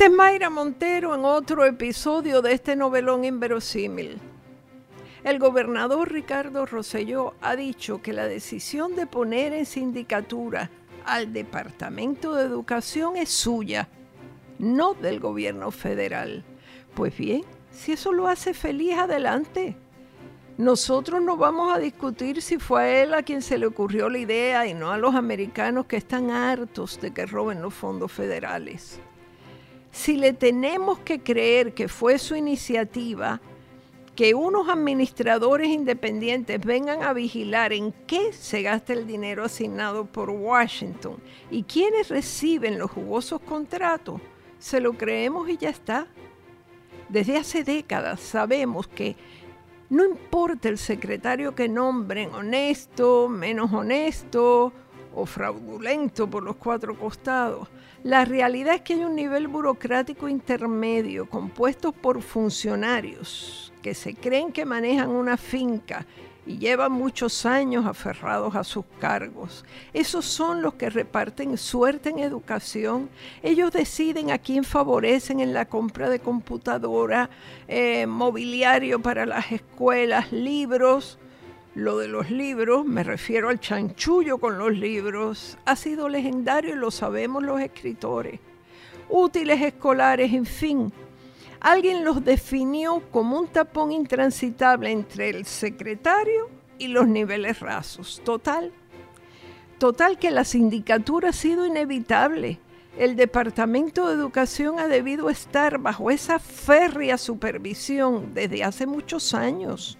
Esta es Mayra Montero en otro episodio de este novelón inverosímil. El gobernador Ricardo Rosselló ha dicho que la decisión de poner en sindicatura al Departamento de Educación es suya, no del gobierno federal. Pues bien, si eso lo hace feliz, adelante. Nosotros no vamos a discutir si fue a él a quien se le ocurrió la idea y no a los americanos que están hartos de que roben los fondos federales. Si le tenemos que creer que fue su iniciativa, que unos administradores independientes vengan a vigilar en qué se gasta el dinero asignado por Washington y quiénes reciben los jugosos contratos, se lo creemos y ya está. Desde hace décadas sabemos que no importa el secretario que nombren, honesto, menos honesto o fraudulento por los cuatro costados, la realidad es que hay un nivel burocrático intermedio compuesto por funcionarios que se creen que manejan una finca y llevan muchos años aferrados a sus cargos. Esos son los que reparten suerte en educación. Ellos deciden a quién favorecen en la compra de computadora, eh, mobiliario para las escuelas, libros. Lo de los libros, me refiero al chanchullo con los libros, ha sido legendario y lo sabemos los escritores. Útiles escolares, en fin, Alguien los definió como un tapón intransitable entre el secretario y los niveles rasos. Total. Total que la sindicatura ha sido inevitable. El Departamento de Educación ha debido estar bajo esa férrea supervisión desde hace muchos años.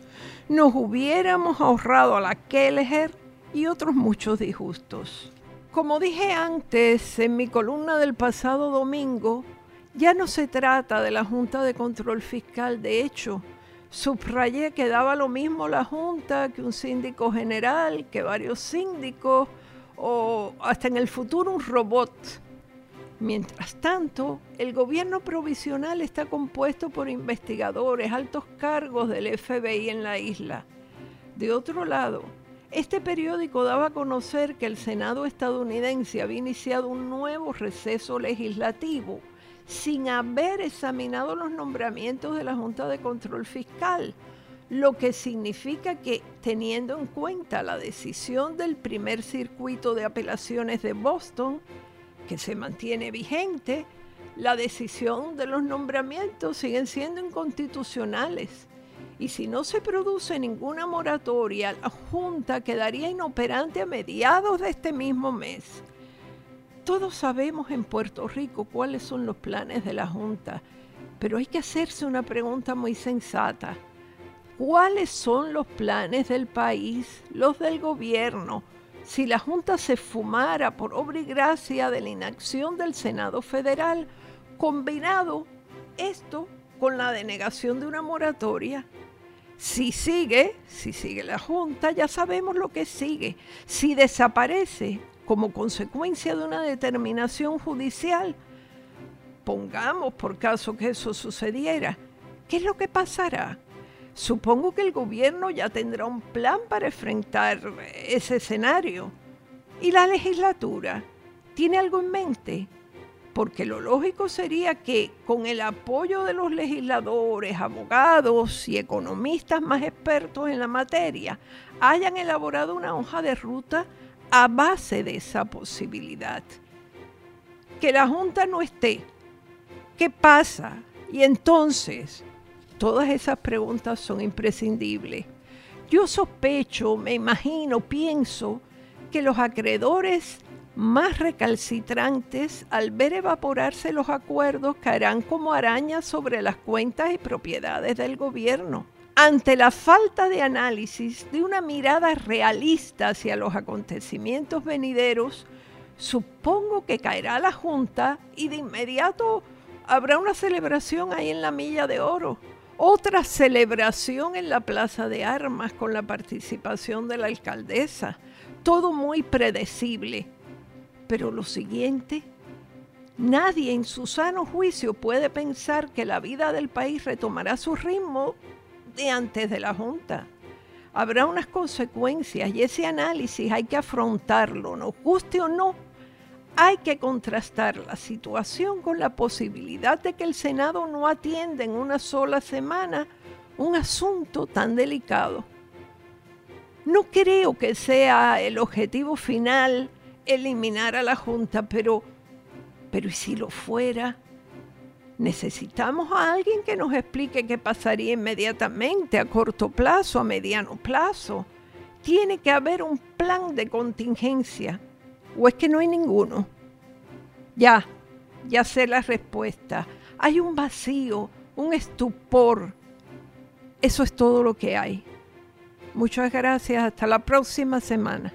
Nos hubiéramos ahorrado a la Kelleher y otros muchos disgustos. Como dije antes en mi columna del pasado domingo, ya no se trata de la Junta de Control Fiscal, de hecho, subrayé que daba lo mismo la Junta que un síndico general, que varios síndicos o hasta en el futuro un robot. Mientras tanto, el gobierno provisional está compuesto por investigadores, altos cargos del FBI en la isla. De otro lado, este periódico daba a conocer que el Senado estadounidense había iniciado un nuevo receso legislativo sin haber examinado los nombramientos de la Junta de Control Fiscal, lo que significa que teniendo en cuenta la decisión del primer circuito de apelaciones de Boston, que se mantiene vigente, la decisión de los nombramientos siguen siendo inconstitucionales. Y si no se produce ninguna moratoria, la Junta quedaría inoperante a mediados de este mismo mes. Todos sabemos en Puerto Rico cuáles son los planes de la Junta, pero hay que hacerse una pregunta muy sensata. ¿Cuáles son los planes del país, los del gobierno, si la Junta se fumara por obra y gracia de la inacción del Senado Federal, combinado esto con la denegación de una moratoria? Si sigue, si sigue la Junta, ya sabemos lo que sigue. Si desaparece, como consecuencia de una determinación judicial, pongamos por caso que eso sucediera, ¿qué es lo que pasará? Supongo que el gobierno ya tendrá un plan para enfrentar ese escenario. ¿Y la legislatura? ¿Tiene algo en mente? Porque lo lógico sería que con el apoyo de los legisladores, abogados y economistas más expertos en la materia, hayan elaborado una hoja de ruta a base de esa posibilidad. Que la Junta no esté. ¿Qué pasa? Y entonces, todas esas preguntas son imprescindibles. Yo sospecho, me imagino, pienso que los acreedores más recalcitrantes, al ver evaporarse los acuerdos, caerán como arañas sobre las cuentas y propiedades del gobierno ante la falta de análisis de una mirada realista hacia los acontecimientos venideros, supongo que caerá la Junta y de inmediato habrá una celebración ahí en la Milla de Oro. Otra celebración en la Plaza de Armas con la participación de la alcaldesa. Todo muy predecible. Pero lo siguiente, nadie en su sano juicio puede pensar que la vida del país retomará su ritmo de antes de la Junta. Habrá unas consecuencias y ese análisis hay que afrontarlo, nos guste o no. Hay que contrastar la situación con la posibilidad de que el Senado no atienda en una sola semana un asunto tan delicado. No creo que sea el objetivo final eliminar a la Junta, pero, pero ¿y si lo fuera? Necesitamos a alguien que nos explique qué pasaría inmediatamente, a corto plazo, a mediano plazo. Tiene que haber un plan de contingencia. ¿O es que no hay ninguno? Ya, ya sé la respuesta. Hay un vacío, un estupor. Eso es todo lo que hay. Muchas gracias. Hasta la próxima semana.